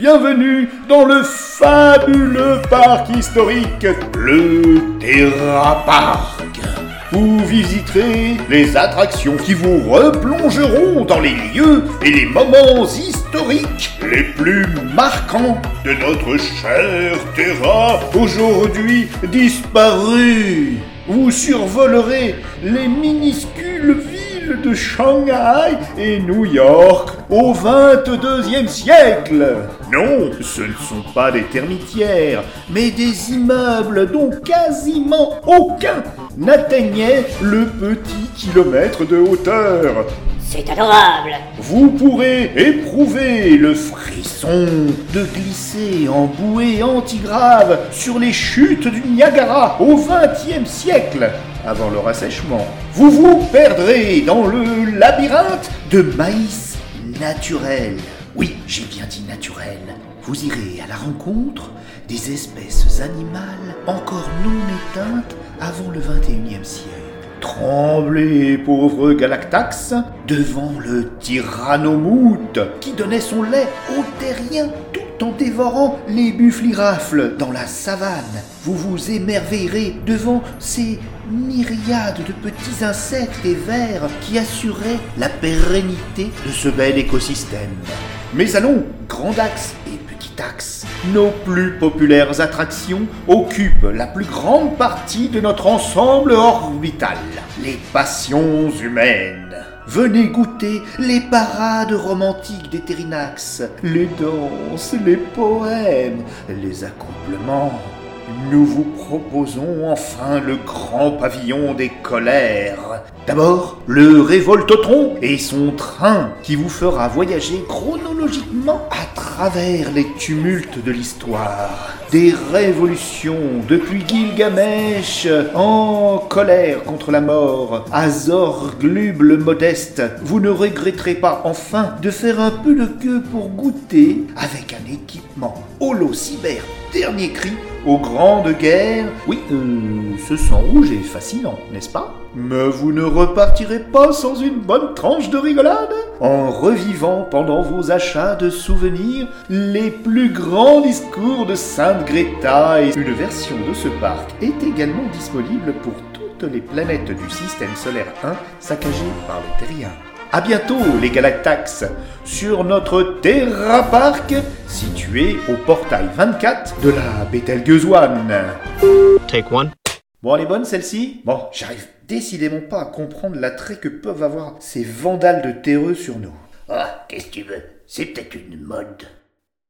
Bienvenue dans le fabuleux parc historique, le Terra Park. Vous visiterez les attractions qui vous replongeront dans les lieux et les moments historiques les plus marquants de notre chère Terra, aujourd'hui disparue. Vous survolerez les minuscules villes de Shanghai et New York au 22e siècle. Non, ce ne sont pas des termitières, mais des immeubles dont quasiment aucun n'atteignait le petit kilomètre de hauteur. C'est adorable Vous pourrez éprouver le frisson de glisser en bouée antigrave sur les chutes du Niagara au XXe siècle, avant leur assèchement. Vous vous perdrez dans le labyrinthe de maïs naturel. Oui, j'ai bien dit naturel. Vous irez à la rencontre des espèces animales encore non éteintes avant le XXIe siècle. Tremblez, pauvre Galactax, devant le tyrannomoute qui donnait son lait aux terriens tout en dévorant les bufflirafles dans la savane. Vous vous émerveillerez devant ces myriades de petits insectes et vers qui assuraient la pérennité de ce bel écosystème. Mais allons, Grand Nos plus populaires attractions occupent la plus grande partie de notre ensemble orbital, les passions humaines. Venez goûter les parades romantiques des Terrinax, les danses, les poèmes, les accouplements. Nous vous proposons enfin le grand pavillon des colères. D'abord, le Révoltotron et son train qui vous fera voyager chronologiquement à travers les tumultes de l'histoire. Des révolutions depuis Gilgamesh en colère contre la mort à Zorglub le modeste. Vous ne regretterez pas enfin de faire un peu de queue pour goûter avec un équipement cyber dernier cri aux grandes guerres. Oui, euh, ce sang rouge est fascinant, n'est-ce pas? Mais vous ne repartirez pas sans une bonne tranche de rigolade? En revivant pendant vos achats de souvenirs les plus grands discours de Sainte Greta et une version de ce parc est également disponible pour toutes les planètes du système solaire 1 saccagées par les terriens. A bientôt les Galactax sur notre Terra Park situé au portail 24 de la Betelgeuse One. Take one. Bon, elle est bonne celle-ci? Bon, j'arrive décidément pas à comprendre l'attrait que peuvent avoir ces vandales de terreux sur nous. Oh, qu'est-ce que tu veux? C'est peut-être une mode.